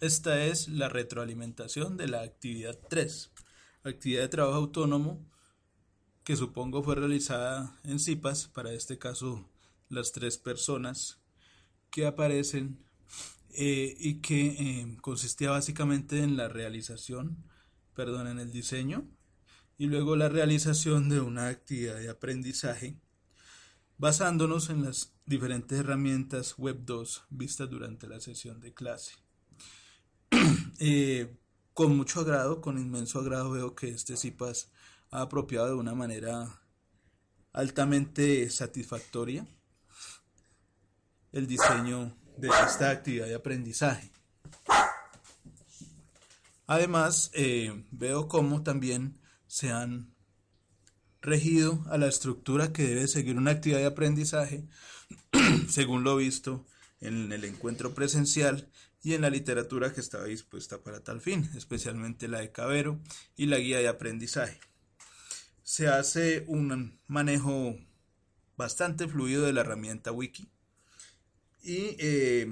Esta es la retroalimentación de la actividad 3, actividad de trabajo autónomo que supongo fue realizada en CIPAS, para este caso las tres personas que aparecen eh, y que eh, consistía básicamente en la realización, perdón, en el diseño y luego la realización de una actividad de aprendizaje basándonos en las diferentes herramientas Web 2 vistas durante la sesión de clase. Eh, con mucho agrado, con inmenso agrado veo que este CIPAS ha apropiado de una manera altamente satisfactoria el diseño de esta actividad de aprendizaje. Además, eh, veo cómo también se han regido a la estructura que debe seguir una actividad de aprendizaje, según lo visto en el encuentro presencial y en la literatura que estaba dispuesta para tal fin, especialmente la de Cabero y la guía de aprendizaje. Se hace un manejo bastante fluido de la herramienta wiki y eh,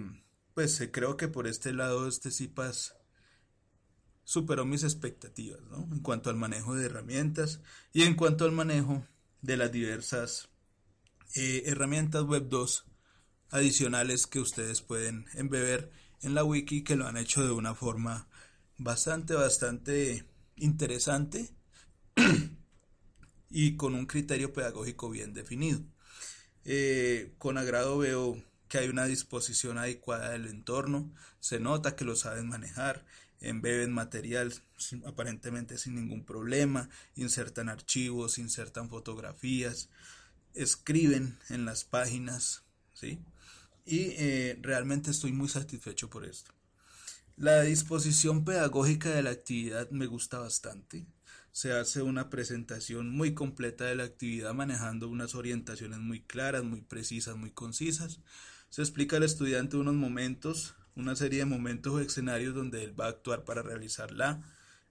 pues creo que por este lado este CIPAS superó mis expectativas en cuanto al manejo de herramientas y en cuanto al manejo de las diversas eh, herramientas web 2 adicionales que ustedes pueden embeber en la wiki que lo han hecho de una forma bastante bastante interesante y con un criterio pedagógico bien definido eh, con agrado veo que hay una disposición adecuada del entorno se nota que lo saben manejar embeben material aparentemente sin ningún problema, insertan archivos, insertan fotografías, escriben en las páginas, ¿sí? Y eh, realmente estoy muy satisfecho por esto. La disposición pedagógica de la actividad me gusta bastante. Se hace una presentación muy completa de la actividad manejando unas orientaciones muy claras, muy precisas, muy concisas. Se explica al estudiante unos momentos una serie de momentos o escenarios donde él va a actuar para realizar la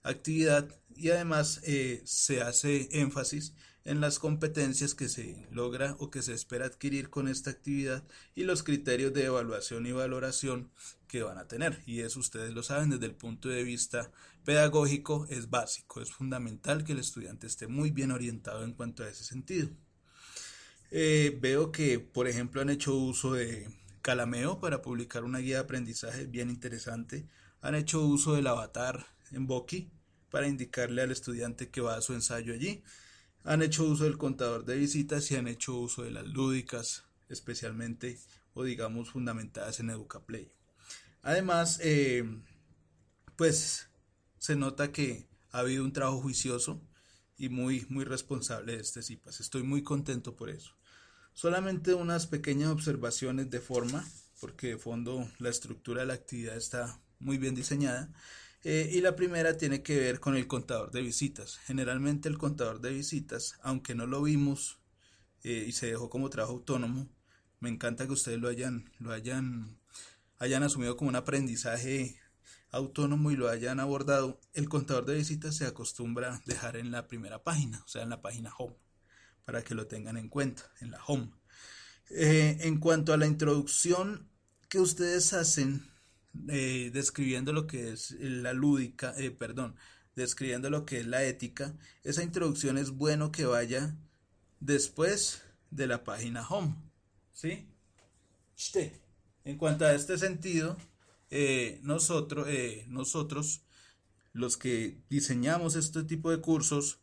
actividad y además eh, se hace énfasis en las competencias que se logra o que se espera adquirir con esta actividad y los criterios de evaluación y valoración que van a tener. Y eso ustedes lo saben desde el punto de vista pedagógico es básico, es fundamental que el estudiante esté muy bien orientado en cuanto a ese sentido. Eh, veo que, por ejemplo, han hecho uso de Calameo para publicar una guía de aprendizaje bien interesante. Han hecho uso del avatar en Boki para indicarle al estudiante que va a su ensayo allí. Han hecho uso del contador de visitas y han hecho uso de las lúdicas, especialmente o digamos fundamentadas en EducaPlay. Además, eh, pues se nota que ha habido un trabajo juicioso y muy, muy responsable de este CIPAS. Estoy muy contento por eso. Solamente unas pequeñas observaciones de forma, porque de fondo la estructura de la actividad está muy bien diseñada. Eh, y la primera tiene que ver con el contador de visitas. Generalmente el contador de visitas, aunque no lo vimos eh, y se dejó como trabajo autónomo, me encanta que ustedes lo hayan, lo hayan, hayan asumido como un aprendizaje autónomo y lo hayan abordado. El contador de visitas se acostumbra a dejar en la primera página, o sea, en la página home para que lo tengan en cuenta en la home. Eh, en cuanto a la introducción que ustedes hacen eh, describiendo lo que es la lúdica, eh, perdón, describiendo lo que es la ética, esa introducción es bueno que vaya después de la página home. ¿Sí? En cuanto a este sentido, nosotros, nosotros, los que diseñamos este tipo de cursos,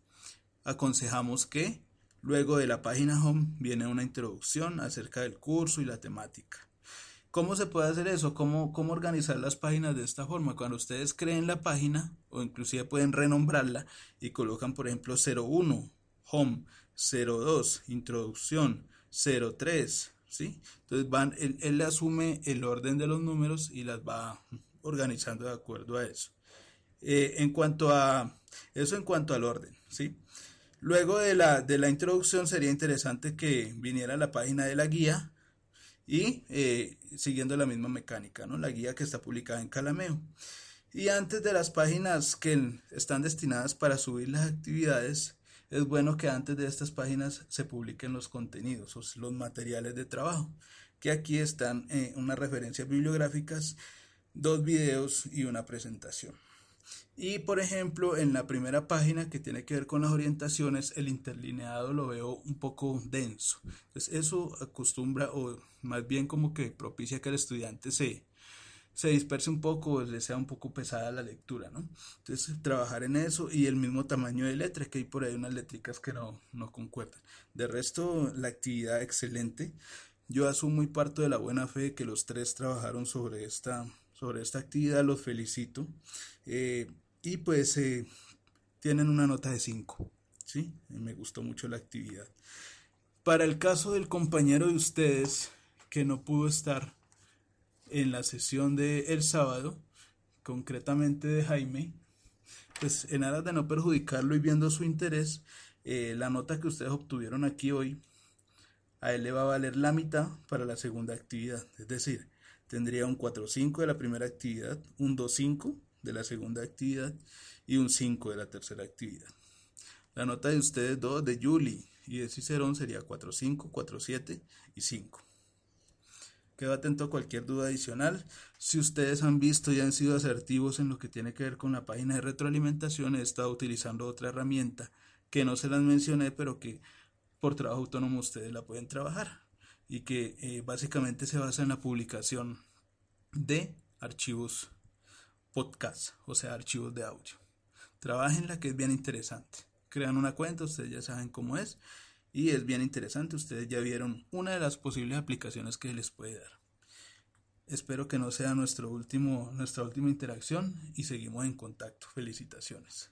aconsejamos que Luego de la página home viene una introducción acerca del curso y la temática. ¿Cómo se puede hacer eso? ¿Cómo, ¿Cómo organizar las páginas de esta forma? Cuando ustedes creen la página o inclusive pueden renombrarla y colocan por ejemplo 01 home, 02 introducción, 03 ¿sí? Entonces van, él, él asume el orden de los números y las va organizando de acuerdo a eso. Eh, en cuanto a eso en cuanto al orden, ¿sí? Luego de la, de la introducción sería interesante que viniera la página de la guía y eh, siguiendo la misma mecánica, ¿no? La guía que está publicada en Calameo. Y antes de las páginas que están destinadas para subir las actividades, es bueno que antes de estas páginas se publiquen los contenidos, o los materiales de trabajo, que aquí están eh, unas referencias bibliográficas, dos videos y una presentación. Y por ejemplo, en la primera página que tiene que ver con las orientaciones, el interlineado lo veo un poco denso. Entonces eso acostumbra o más bien como que propicia que el estudiante se, se disperse un poco, le sea un poco pesada la lectura, ¿no? Entonces trabajar en eso y el mismo tamaño de letra, que hay por ahí unas letricas que no, no concuerdan. De resto, la actividad excelente. Yo asumo y parto de la buena fe que los tres trabajaron sobre esta, sobre esta actividad, los felicito. Eh, y pues eh, tienen una nota de 5. ¿sí? Me gustó mucho la actividad. Para el caso del compañero de ustedes que no pudo estar en la sesión de el sábado, concretamente de Jaime, pues en aras de no perjudicarlo y viendo su interés, eh, la nota que ustedes obtuvieron aquí hoy, a él le va a valer la mitad para la segunda actividad. Es decir, tendría un 4-5 de la primera actividad, un 2-5 de la segunda actividad y un 5 de la tercera actividad. La nota de ustedes dos, de Julie y de Cicerón, sería 4, 5, 4, 7 y 5. Quedo atento a cualquier duda adicional. Si ustedes han visto y han sido asertivos en lo que tiene que ver con la página de retroalimentación, he estado utilizando otra herramienta que no se las mencioné, pero que por trabajo autónomo ustedes la pueden trabajar y que eh, básicamente se basa en la publicación de archivos podcast, o sea, archivos de audio. Trabajenla que es bien interesante. Crean una cuenta, ustedes ya saben cómo es y es bien interesante. Ustedes ya vieron una de las posibles aplicaciones que les puede dar. Espero que no sea nuestro último, nuestra última interacción y seguimos en contacto. Felicitaciones.